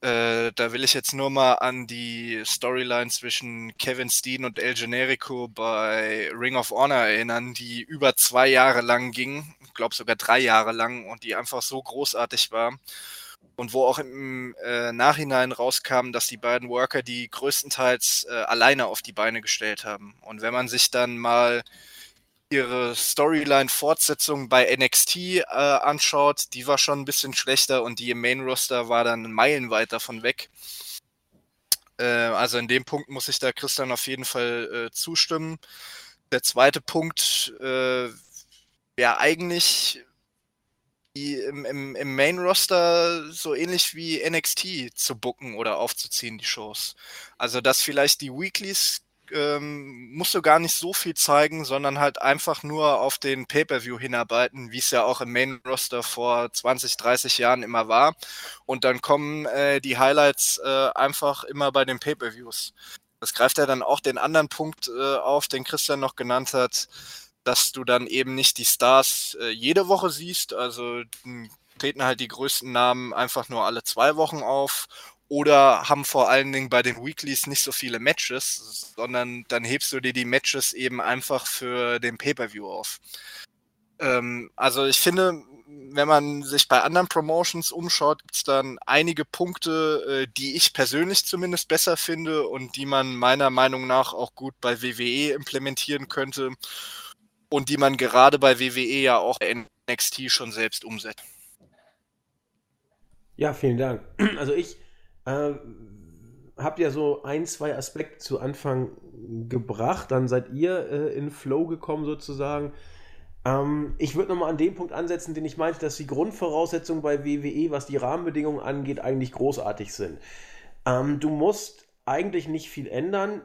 Äh, da will ich jetzt nur mal an die Storyline zwischen Kevin Steen und El Generico bei Ring of Honor erinnern, die über zwei Jahre lang ging, glaube sogar drei Jahre lang und die einfach so großartig war. Und wo auch im äh, Nachhinein rauskam, dass die beiden Worker die größtenteils äh, alleine auf die Beine gestellt haben. Und wenn man sich dann mal ihre Storyline-Fortsetzung bei NXT äh, anschaut, die war schon ein bisschen schlechter und die im Main-Roster war dann meilenweit davon weg. Äh, also in dem Punkt muss ich da Christian auf jeden Fall äh, zustimmen. Der zweite Punkt äh, wäre eigentlich im, im, im Main-Roster so ähnlich wie NXT zu bucken oder aufzuziehen, die Shows. Also, dass vielleicht die Weeklies ähm, musst du gar nicht so viel zeigen, sondern halt einfach nur auf den Pay-per-View hinarbeiten, wie es ja auch im Main-Roster vor 20, 30 Jahren immer war. Und dann kommen äh, die Highlights äh, einfach immer bei den Pay-per-Views. Das greift ja dann auch den anderen Punkt äh, auf, den Christian noch genannt hat, dass du dann eben nicht die Stars äh, jede Woche siehst. Also treten halt die größten Namen einfach nur alle zwei Wochen auf oder haben vor allen Dingen bei den Weeklies nicht so viele Matches, sondern dann hebst du dir die Matches eben einfach für den Pay-per-View auf. Ähm, also ich finde, wenn man sich bei anderen Promotions umschaut, gibt es dann einige Punkte, äh, die ich persönlich zumindest besser finde und die man meiner Meinung nach auch gut bei WWE implementieren könnte und die man gerade bei WWE ja auch NXT schon selbst umsetzt. Ja, vielen Dank. Also ich äh, habe ja so ein, zwei Aspekte zu Anfang gebracht, dann seid ihr äh, in Flow gekommen sozusagen. Ähm, ich würde nochmal an dem Punkt ansetzen, den ich meinte, dass die Grundvoraussetzungen bei WWE, was die Rahmenbedingungen angeht, eigentlich großartig sind. Ähm, du musst eigentlich nicht viel ändern.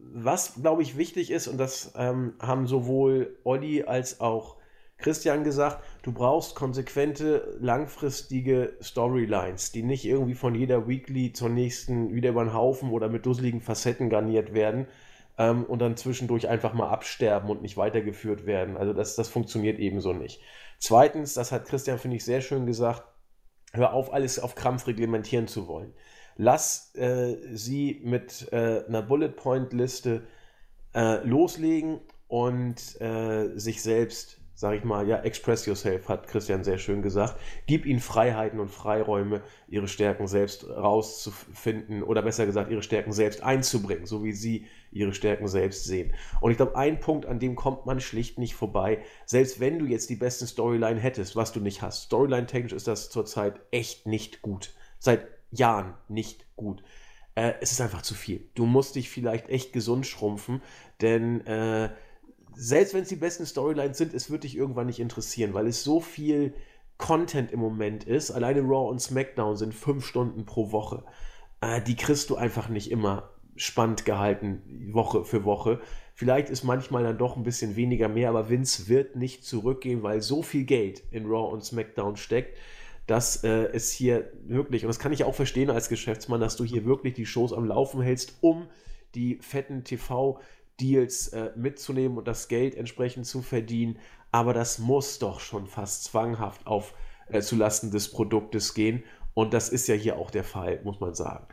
Was, glaube ich, wichtig ist, und das ähm, haben sowohl Olli als auch Christian gesagt, du brauchst konsequente, langfristige Storylines, die nicht irgendwie von jeder Weekly zur nächsten wieder über den Haufen oder mit dusseligen Facetten garniert werden ähm, und dann zwischendurch einfach mal absterben und nicht weitergeführt werden. Also das, das funktioniert ebenso nicht. Zweitens, das hat Christian, finde ich, sehr schön gesagt, hör auf, alles auf Krampf reglementieren zu wollen. Lass äh, sie mit äh, einer Bullet Point Liste äh, loslegen und äh, sich selbst sag ich mal, ja, express yourself, hat Christian sehr schön gesagt. Gib ihnen Freiheiten und Freiräume, ihre Stärken selbst rauszufinden oder besser gesagt, ihre Stärken selbst einzubringen, so wie sie ihre Stärken selbst sehen. Und ich glaube, ein Punkt, an dem kommt man schlicht nicht vorbei, selbst wenn du jetzt die besten Storyline hättest, was du nicht hast. Storyline-technisch ist das zurzeit echt nicht gut. Seit Jahren nicht gut. Äh, es ist einfach zu viel. Du musst dich vielleicht echt gesund schrumpfen, denn äh, selbst wenn es die besten Storylines sind, es wird dich irgendwann nicht interessieren, weil es so viel Content im Moment ist. Alleine Raw und SmackDown sind fünf Stunden pro Woche. Äh, die kriegst du einfach nicht immer spannend gehalten, Woche für Woche. Vielleicht ist manchmal dann doch ein bisschen weniger mehr, aber Vince wird nicht zurückgehen, weil so viel Geld in Raw und SmackDown steckt, dass äh, es hier wirklich, und das kann ich auch verstehen als Geschäftsmann, dass du hier wirklich die Shows am Laufen hältst, um die fetten TV- Deals äh, mitzunehmen und das Geld entsprechend zu verdienen. Aber das muss doch schon fast zwanghaft auf äh, zulasten des Produktes gehen. Und das ist ja hier auch der Fall, muss man sagen.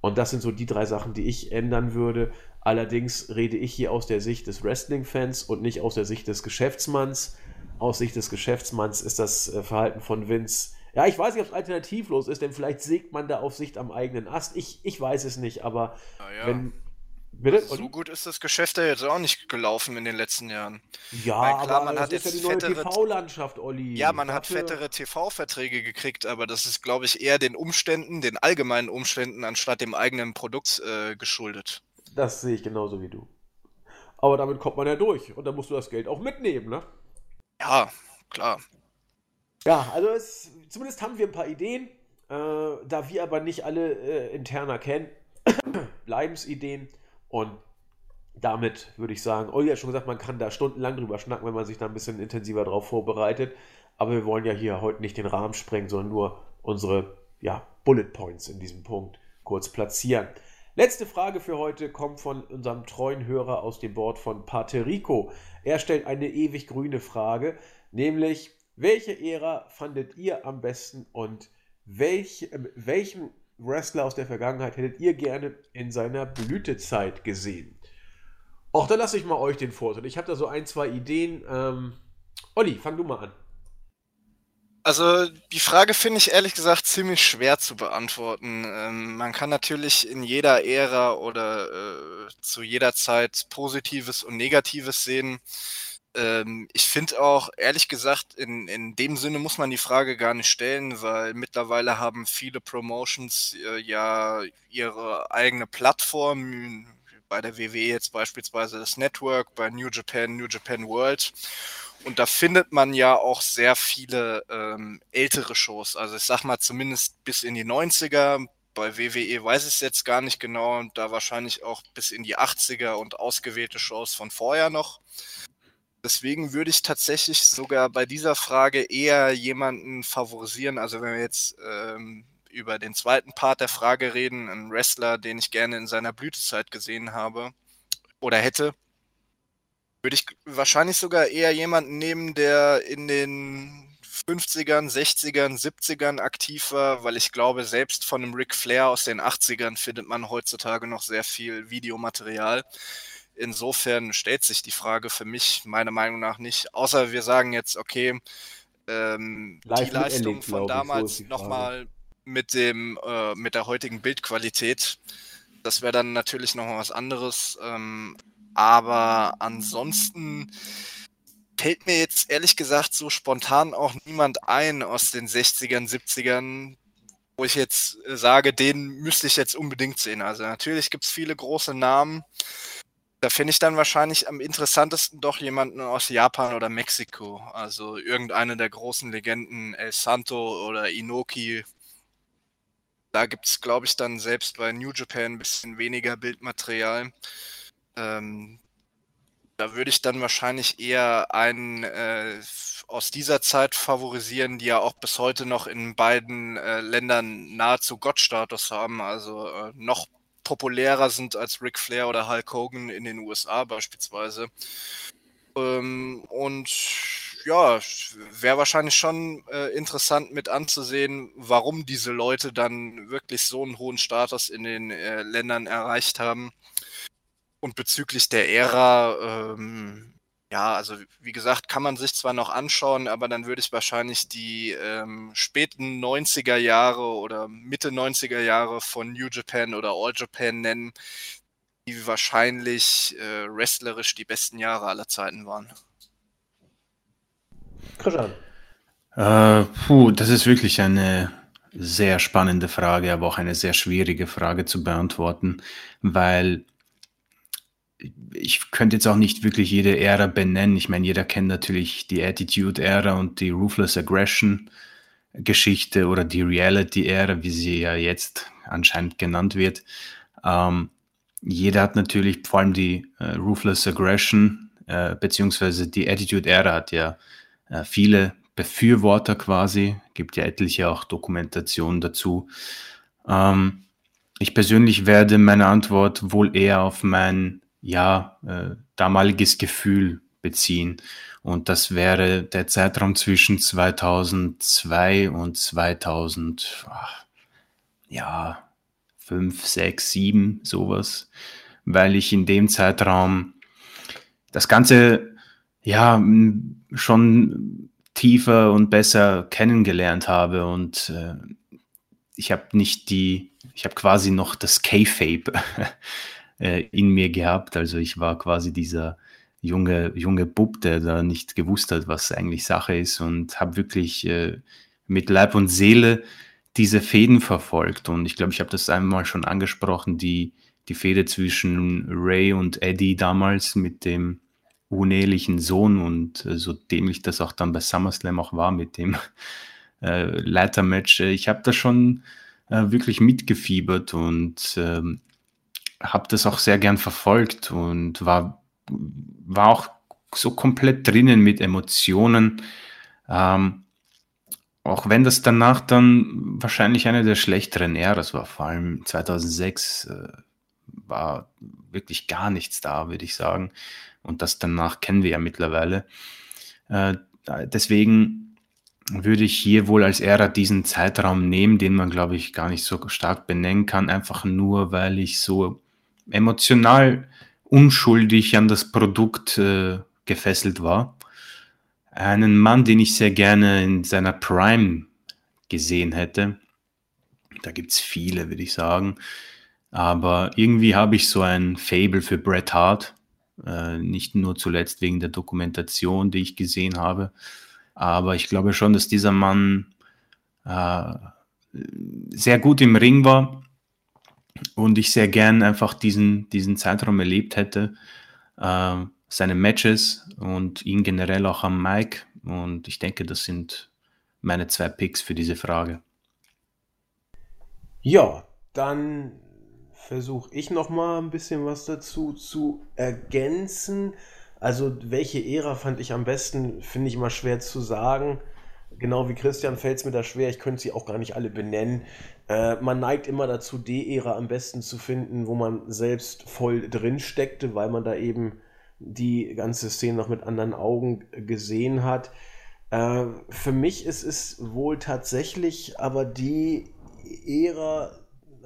Und das sind so die drei Sachen, die ich ändern würde. Allerdings rede ich hier aus der Sicht des Wrestling-Fans und nicht aus der Sicht des Geschäftsmanns. Aus Sicht des Geschäftsmanns ist das äh, Verhalten von Vince. Ja, ich weiß nicht, ob es alternativlos ist, denn vielleicht sägt man da auf Sicht am eigenen Ast. Ich, ich weiß es nicht, aber ja. wenn, Bitte? Also so gut ist das Geschäft ja jetzt auch nicht gelaufen in den letzten Jahren. Ja, Weil klar, aber man hat jetzt ja die neue TV-Landschaft, Olli. Ja, man hat fettere TV-Verträge gekriegt, aber das ist, glaube ich, eher den Umständen, den allgemeinen Umständen, anstatt dem eigenen Produkt äh, geschuldet. Das sehe ich genauso wie du. Aber damit kommt man ja durch und dann musst du das Geld auch mitnehmen, ne? Ja, klar. Ja, also es, zumindest haben wir ein paar Ideen. Äh, da wir aber nicht alle äh, interner kennen, bleiben es Ideen. Und damit würde ich sagen, Olli hat schon gesagt, man kann da stundenlang drüber schnacken, wenn man sich da ein bisschen intensiver drauf vorbereitet. Aber wir wollen ja hier heute nicht den Rahmen sprengen, sondern nur unsere ja, Bullet Points in diesem Punkt kurz platzieren. Letzte Frage für heute kommt von unserem treuen Hörer aus dem Board von Paterico. Er stellt eine ewig grüne Frage, nämlich welche Ära fandet ihr am besten und welch, äh, welchen Wrestler aus der Vergangenheit hättet ihr gerne in seiner Blütezeit gesehen? Auch da lasse ich mal euch den Vortritt. Ich habe da so ein, zwei Ideen. Ähm, Olli, fang du mal an. Also die Frage finde ich ehrlich gesagt ziemlich schwer zu beantworten. Ähm, man kann natürlich in jeder Ära oder äh, zu jeder Zeit Positives und Negatives sehen. Ähm, ich finde auch, ehrlich gesagt, in, in dem Sinne muss man die Frage gar nicht stellen, weil mittlerweile haben viele Promotions äh, ja ihre eigene Plattform, bei der WWE jetzt beispielsweise das Network, bei New Japan, New Japan World. Und da findet man ja auch sehr viele ähm, ältere Shows. Also ich sag mal zumindest bis in die 90er. Bei WWE weiß ich es jetzt gar nicht genau und da wahrscheinlich auch bis in die 80er und ausgewählte Shows von vorher noch. Deswegen würde ich tatsächlich sogar bei dieser Frage eher jemanden favorisieren. Also wenn wir jetzt ähm, über den zweiten Part der Frage reden, einen Wrestler, den ich gerne in seiner Blütezeit gesehen habe oder hätte, würde ich wahrscheinlich sogar eher jemanden nehmen, der in den 50ern, 60ern, 70ern aktiv war, weil ich glaube, selbst von einem Ric Flair aus den 80ern findet man heutzutage noch sehr viel Videomaterial. Insofern stellt sich die Frage für mich meiner Meinung nach nicht, außer wir sagen jetzt, okay, ähm, die Leistung erlebt, von damals so nochmal mit dem äh, mit der heutigen Bildqualität, das wäre dann natürlich nochmal was anderes. Ähm, aber ansonsten fällt mir jetzt ehrlich gesagt so spontan auch niemand ein aus den 60ern, 70ern, wo ich jetzt sage, den müsste ich jetzt unbedingt sehen. Also natürlich gibt es viele große Namen. Da finde ich dann wahrscheinlich am interessantesten doch jemanden aus Japan oder Mexiko. Also irgendeine der großen Legenden, El Santo oder Inoki. Da gibt es, glaube ich, dann selbst bei New Japan ein bisschen weniger Bildmaterial. Ähm, da würde ich dann wahrscheinlich eher einen äh, aus dieser Zeit favorisieren, die ja auch bis heute noch in beiden äh, Ländern nahezu Gottstatus haben, also äh, noch populärer sind als Ric Flair oder Hulk Hogan in den USA beispielsweise. Ähm, und ja, wäre wahrscheinlich schon äh, interessant mit anzusehen, warum diese Leute dann wirklich so einen hohen Status in den äh, Ländern erreicht haben. Und bezüglich der Ära, ähm, ja, also wie gesagt, kann man sich zwar noch anschauen, aber dann würde ich wahrscheinlich die ähm, späten 90er Jahre oder Mitte 90er Jahre von New Japan oder All Japan nennen, die wahrscheinlich äh, wrestlerisch die besten Jahre aller Zeiten waren. Christian. Äh, puh, das ist wirklich eine sehr spannende Frage, aber auch eine sehr schwierige Frage zu beantworten, weil ich könnte jetzt auch nicht wirklich jede Ära benennen. Ich meine, jeder kennt natürlich die Attitude-Ära und die Ruthless Aggression-Geschichte oder die Reality-Ära, wie sie ja jetzt anscheinend genannt wird. Ähm, jeder hat natürlich vor allem die äh, Ruthless Aggression äh, beziehungsweise die Attitude-Ära hat ja äh, viele Befürworter quasi, gibt ja etliche auch Dokumentationen dazu. Ähm, ich persönlich werde meine Antwort wohl eher auf mein ja, äh, damaliges Gefühl beziehen. Und das wäre der Zeitraum zwischen 2002 und 2000, ach, ja, 5, 6, 7, sowas, weil ich in dem Zeitraum das Ganze ja schon tiefer und besser kennengelernt habe und äh, ich habe nicht die, ich habe quasi noch das K-Fape äh, in mir gehabt. Also ich war quasi dieser junge, junge Bub, der da nicht gewusst hat, was eigentlich Sache ist und habe wirklich äh, mit Leib und Seele diese Fäden verfolgt. Und ich glaube, ich habe das einmal schon angesprochen, die, die Fehde zwischen Ray und Eddie damals mit dem unehelichen Sohn und äh, so dämlich das auch dann bei SummerSlam auch war mit dem äh, Leitermatch. Ich habe da schon äh, wirklich mitgefiebert und ähm, habe das auch sehr gern verfolgt und war, war auch so komplett drinnen mit Emotionen. Ähm, auch wenn das danach dann wahrscheinlich eine der schlechteren Äras war, vor allem 2006 äh, war wirklich gar nichts da, würde ich sagen. Und das danach kennen wir ja mittlerweile. Äh, deswegen würde ich hier wohl als Ära diesen Zeitraum nehmen, den man, glaube ich, gar nicht so stark benennen kann, einfach nur, weil ich so emotional unschuldig an das Produkt äh, gefesselt war. Einen Mann, den ich sehr gerne in seiner Prime gesehen hätte. Da gibt es viele, würde ich sagen. Aber irgendwie habe ich so ein Fable für Bret Hart. Äh, nicht nur zuletzt wegen der Dokumentation, die ich gesehen habe. Aber ich glaube schon, dass dieser Mann äh, sehr gut im Ring war und ich sehr gern einfach diesen, diesen Zeitraum erlebt hätte, äh, seine Matches und ihn generell auch am Mic. Und ich denke, das sind meine zwei Picks für diese Frage. Ja, dann versuche ich noch mal ein bisschen was dazu zu ergänzen. Also welche Ära fand ich am besten, finde ich immer schwer zu sagen. Genau wie Christian fällt es mir da schwer, ich könnte sie auch gar nicht alle benennen. Äh, man neigt immer dazu, die Ära am besten zu finden, wo man selbst voll drin steckte, weil man da eben die ganze Szene noch mit anderen Augen gesehen hat. Äh, für mich ist es wohl tatsächlich aber die Ära,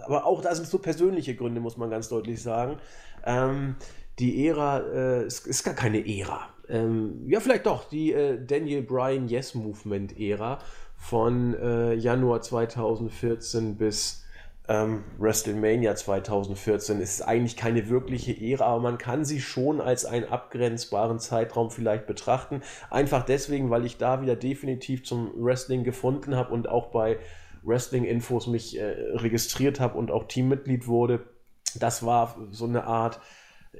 aber auch da sind so persönliche Gründe, muss man ganz deutlich sagen. Ähm, die Ära, äh, es ist gar keine Ära. Ähm, ja, vielleicht doch, die äh, Daniel Bryan Yes Movement Ära von äh, Januar 2014 bis ähm, WrestleMania 2014 ist eigentlich keine wirkliche Ehre, aber man kann sie schon als einen abgrenzbaren Zeitraum vielleicht betrachten. Einfach deswegen, weil ich da wieder definitiv zum Wrestling gefunden habe und auch bei Wrestling-Infos mich äh, registriert habe und auch Teammitglied wurde. Das war so eine Art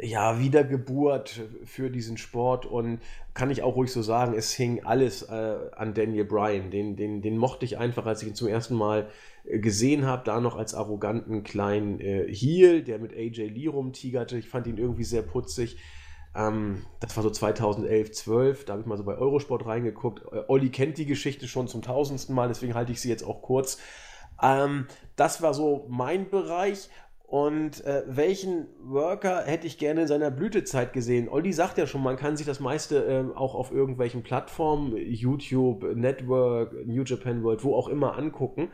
ja, Wiedergeburt für diesen Sport und kann ich auch ruhig so sagen, es hing alles äh, an Daniel Bryan. Den, den, den mochte ich einfach, als ich ihn zum ersten Mal äh, gesehen habe, da noch als arroganten kleinen äh, Heel, der mit AJ Lee rumtigerte. Ich fand ihn irgendwie sehr putzig. Ähm, das war so 2011, 12, da habe ich mal so bei Eurosport reingeguckt. Äh, Olli kennt die Geschichte schon zum tausendsten Mal, deswegen halte ich sie jetzt auch kurz. Ähm, das war so mein Bereich und äh, welchen Worker hätte ich gerne in seiner Blütezeit gesehen? Olli sagt ja schon, man kann sich das meiste äh, auch auf irgendwelchen Plattformen, YouTube, Network, New Japan World, wo auch immer angucken.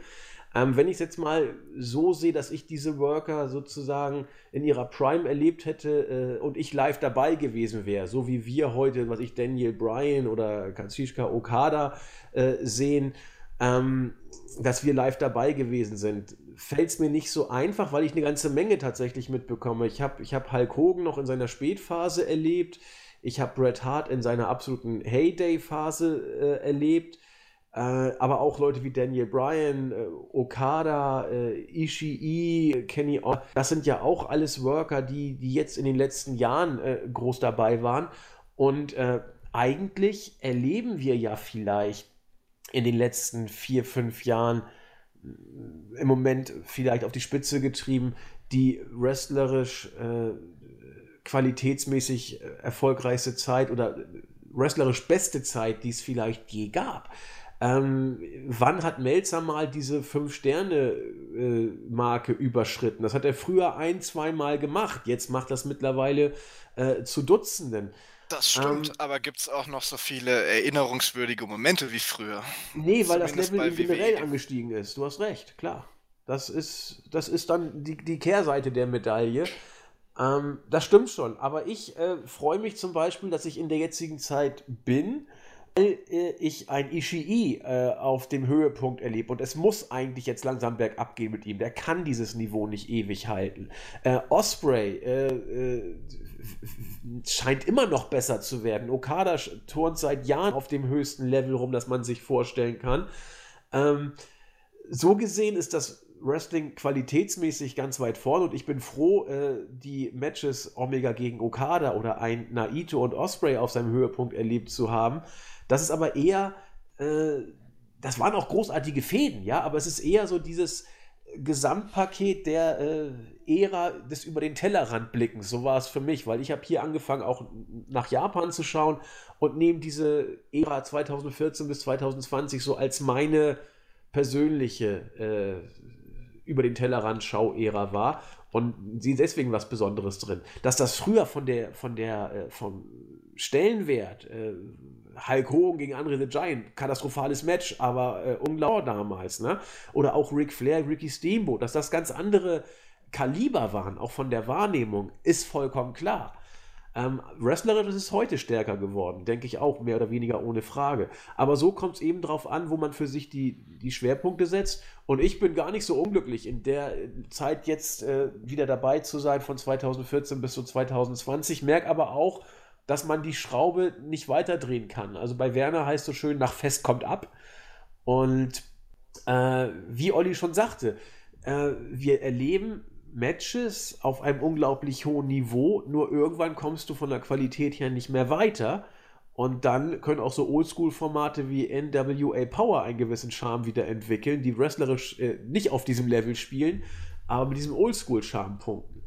Ähm, wenn ich es jetzt mal so sehe, dass ich diese Worker sozusagen in ihrer Prime erlebt hätte äh, und ich live dabei gewesen wäre, so wie wir heute, was ich Daniel Bryan oder Katsushika Okada äh, sehen, ähm, dass wir live dabei gewesen sind, fällt es mir nicht so einfach, weil ich eine ganze Menge tatsächlich mitbekomme. Ich habe ich hab Hulk Hogan noch in seiner Spätphase erlebt. Ich habe Bret Hart in seiner absoluten Heyday-Phase äh, erlebt. Äh, aber auch Leute wie Daniel Bryan, äh, Okada, äh, Ishii, Kenny O. Das sind ja auch alles Worker, die, die jetzt in den letzten Jahren äh, groß dabei waren. Und äh, eigentlich erleben wir ja vielleicht in den letzten vier, fünf Jahren im Moment vielleicht auf die Spitze getrieben, die wrestlerisch äh, qualitätsmäßig äh, erfolgreichste Zeit oder wrestlerisch beste Zeit, die es vielleicht je gab. Ähm, wann hat Melzer mal diese 5-Sterne-Marke äh, überschritten? Das hat er früher ein, zweimal gemacht. Jetzt macht das mittlerweile äh, zu Dutzenden. Das stimmt, ähm, aber gibt es auch noch so viele erinnerungswürdige Momente wie früher? Nee, weil Zumindest das Level generell angestiegen ist. Du hast recht, klar. Das ist, das ist dann die, die Kehrseite der Medaille. Ähm, das stimmt schon. Aber ich äh, freue mich zum Beispiel, dass ich in der jetzigen Zeit bin, weil äh, ich ein Ishii äh, auf dem Höhepunkt erlebe. Und es muss eigentlich jetzt langsam bergab gehen mit ihm. Der kann dieses Niveau nicht ewig halten. Äh, Osprey äh, äh, scheint immer noch besser zu werden. Okada turnt seit Jahren auf dem höchsten Level rum, das man sich vorstellen kann. Ähm, so gesehen ist das Wrestling qualitätsmäßig ganz weit vorne und ich bin froh, äh, die Matches Omega gegen Okada oder ein Naito und Osprey auf seinem Höhepunkt erlebt zu haben. Das ist aber eher, äh, das waren auch großartige Fäden, ja, aber es ist eher so dieses Gesamtpaket der äh, Ära des über den Tellerrand blickens. So war es für mich, weil ich habe hier angefangen, auch nach Japan zu schauen und nehme diese Ära 2014 bis 2020 so als meine persönliche äh, über den Tellerrand Schau-Ära war und sie deswegen was Besonderes drin. Dass das früher von der, von der, äh, vom Stellenwert, äh, Hulk Hogan gegen Andre the Giant, katastrophales Match, aber äh, unglaublich damals, ne? Oder auch Ric Flair, Ricky Steamboat, dass das ganz andere Kaliber waren, auch von der Wahrnehmung, ist vollkommen klar. Ähm, wrestlerisch ist es heute stärker geworden, denke ich auch, mehr oder weniger ohne Frage. Aber so kommt es eben darauf an, wo man für sich die, die Schwerpunkte setzt. Und ich bin gar nicht so unglücklich, in der Zeit jetzt äh, wieder dabei zu sein, von 2014 bis zu 2020. Merke aber auch, dass man die Schraube nicht weiterdrehen kann. Also bei Werner heißt es so schön, nach Fest kommt ab. Und äh, wie Olli schon sagte, äh, wir erleben Matches auf einem unglaublich hohen Niveau, nur irgendwann kommst du von der Qualität her nicht mehr weiter. Und dann können auch so Oldschool-Formate wie NWA Power einen gewissen Charme wieder entwickeln, die wrestlerisch äh, nicht auf diesem Level spielen, aber mit diesem Oldschool-Charme punkten.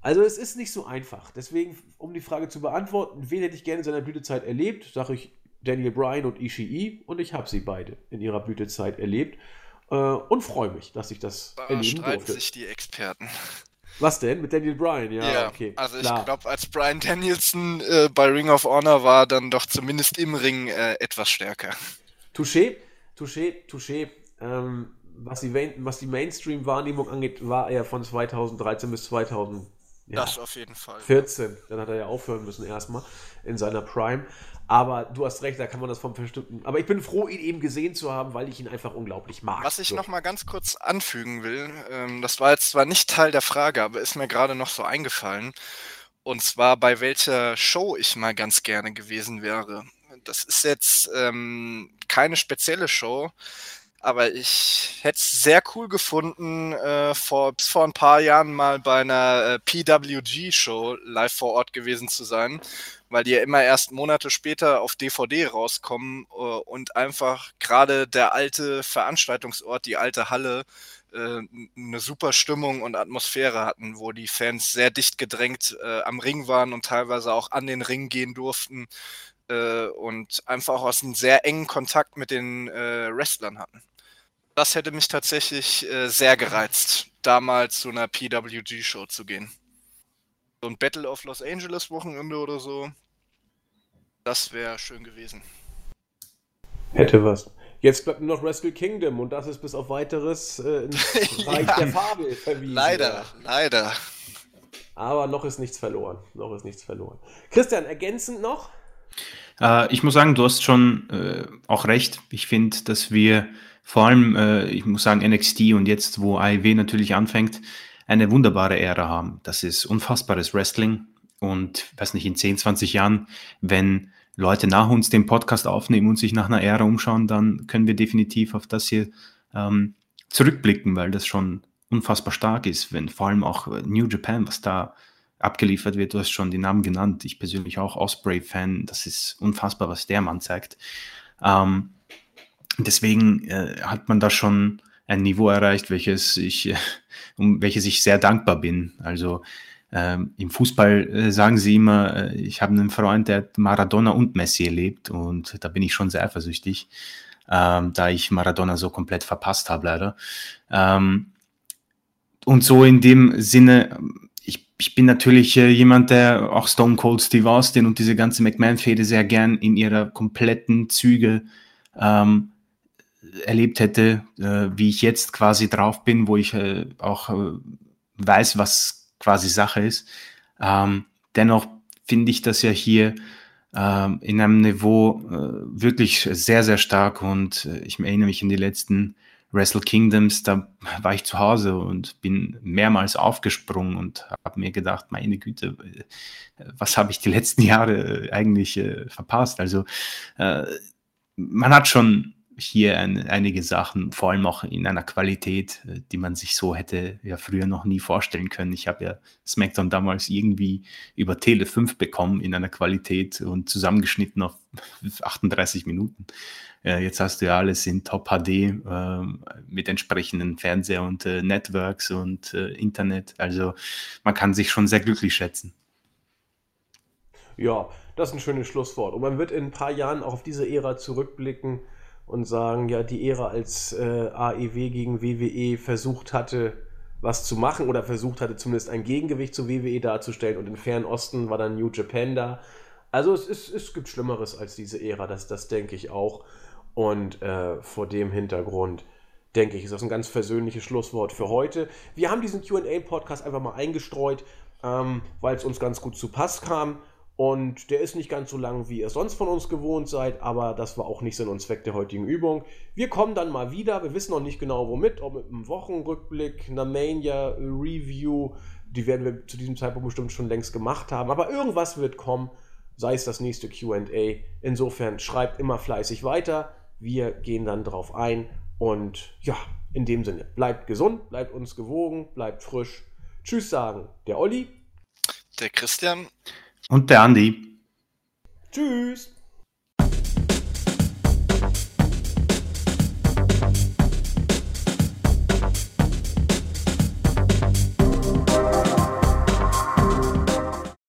Also es ist nicht so einfach. Deswegen, um die Frage zu beantworten, wen hätte ich gerne in seiner Blütezeit erlebt, sage ich Daniel Bryan und Ishii und ich habe sie beide in ihrer Blütezeit erlebt. Äh, und freue mich, dass ich das da erleben streiten durfte. sich die Experten. Was denn? Mit Daniel Bryan? Ja, ja okay. Also ich glaube, als Bryan Danielson äh, bei Ring of Honor war, dann doch zumindest im Ring äh, etwas stärker. Touché, touché, touché. Ähm, was die, was die Mainstream-Wahrnehmung angeht, war er von 2013 bis 2019 Ja, das auf jeden Fall. 14, dann hat er ja aufhören müssen erstmal in seiner Prime. Aber du hast recht, da kann man das vom Verstücken. Aber ich bin froh, ihn eben gesehen zu haben, weil ich ihn einfach unglaublich mag. Was ich so. noch mal ganz kurz anfügen will, ähm, das war jetzt zwar nicht Teil der Frage, aber ist mir gerade noch so eingefallen. Und zwar bei welcher Show ich mal ganz gerne gewesen wäre. Das ist jetzt ähm, keine spezielle Show, aber ich hätte es sehr cool gefunden, äh, vor, bis vor ein paar Jahren mal bei einer äh, PWG-Show live vor Ort gewesen zu sein, weil die ja immer erst Monate später auf DVD rauskommen äh, und einfach gerade der alte Veranstaltungsort, die alte Halle, äh, eine super Stimmung und Atmosphäre hatten, wo die Fans sehr dicht gedrängt äh, am Ring waren und teilweise auch an den Ring gehen durften äh, und einfach aus einem sehr engen Kontakt mit den äh, Wrestlern hatten. Das hätte mich tatsächlich äh, sehr gereizt, damals zu einer PWG-Show zu gehen. So ein Battle of Los Angeles Wochenende oder so, das wäre schön gewesen. Hätte was. Jetzt bleibt nur noch Wrestle Kingdom und das ist bis auf weiteres äh, ins Reich ja, der Fabel verwiesen. Leider, leider. Aber noch ist nichts verloren. Noch ist nichts verloren. Christian, ergänzend noch? Äh, ich muss sagen, du hast schon äh, auch recht. Ich finde, dass wir vor allem, äh, ich muss sagen, NXT und jetzt, wo AEW natürlich anfängt, eine wunderbare Ära haben. Das ist unfassbares Wrestling. Und weiß nicht, in 10, 20 Jahren, wenn Leute nach uns den Podcast aufnehmen und sich nach einer Ära umschauen, dann können wir definitiv auf das hier ähm, zurückblicken, weil das schon unfassbar stark ist, wenn vor allem auch New Japan, was da abgeliefert wird. Du hast schon die Namen genannt. Ich persönlich auch Osprey-Fan. Das ist unfassbar, was der Mann zeigt. Ähm, deswegen äh, hat man da schon ein Niveau erreicht, welches ich, äh, um welches ich sehr dankbar bin. Also ähm, Im Fußball äh, sagen sie immer, äh, ich habe einen Freund, der Maradona und Messi erlebt und da bin ich schon sehr eifersüchtig, ähm, da ich Maradona so komplett verpasst habe leider. Ähm, und so in dem Sinne ich bin natürlich äh, jemand, der auch Stone Cold Steve Austin und diese ganze McMahon-Fehde sehr gern in ihrer kompletten Züge ähm, erlebt hätte, äh, wie ich jetzt quasi drauf bin, wo ich äh, auch äh, weiß, was quasi Sache ist. Ähm, dennoch finde ich das ja hier ähm, in einem Niveau äh, wirklich sehr, sehr stark und äh, ich erinnere mich in die letzten Wrestle Kingdoms, da war ich zu Hause und bin mehrmals aufgesprungen und habe mir gedacht, meine Güte, was habe ich die letzten Jahre eigentlich äh, verpasst? Also äh, man hat schon hier ein, einige Sachen, vor allem auch in einer Qualität, äh, die man sich so hätte ja früher noch nie vorstellen können. Ich habe ja SmackDown damals irgendwie über Tele 5 bekommen in einer Qualität und zusammengeschnitten auf 38 Minuten. Äh, jetzt hast du ja alles in Top HD äh, mit entsprechenden Fernseher und äh, Networks und äh, Internet. Also man kann sich schon sehr glücklich schätzen. Ja, das ist ein schönes Schlusswort. Und man wird in ein paar Jahren auch auf diese Ära zurückblicken und sagen, ja, die Ära, als äh, AEW gegen WWE versucht hatte, was zu machen oder versucht hatte, zumindest ein Gegengewicht zu WWE darzustellen und im Fernen Osten war dann New Japan da. Also es, ist, es gibt Schlimmeres als diese Ära, das, das denke ich auch. Und äh, vor dem Hintergrund denke ich, ist das ein ganz versöhnliches Schlusswort für heute. Wir haben diesen QA-Podcast einfach mal eingestreut, ähm, weil es uns ganz gut zu Pass kam. Und der ist nicht ganz so lang, wie ihr sonst von uns gewohnt seid, aber das war auch nicht Sinn und Zweck der heutigen Übung. Wir kommen dann mal wieder, wir wissen noch nicht genau womit, ob mit einem Wochenrückblick, einer Mania-Review, die werden wir zu diesem Zeitpunkt bestimmt schon längst gemacht haben, aber irgendwas wird kommen, sei es das nächste QA. Insofern schreibt immer fleißig weiter. Wir gehen dann drauf ein und ja, in dem Sinne, bleibt gesund, bleibt uns gewogen, bleibt frisch. Tschüss sagen, der Olli, der Christian und der Andi. Tschüss.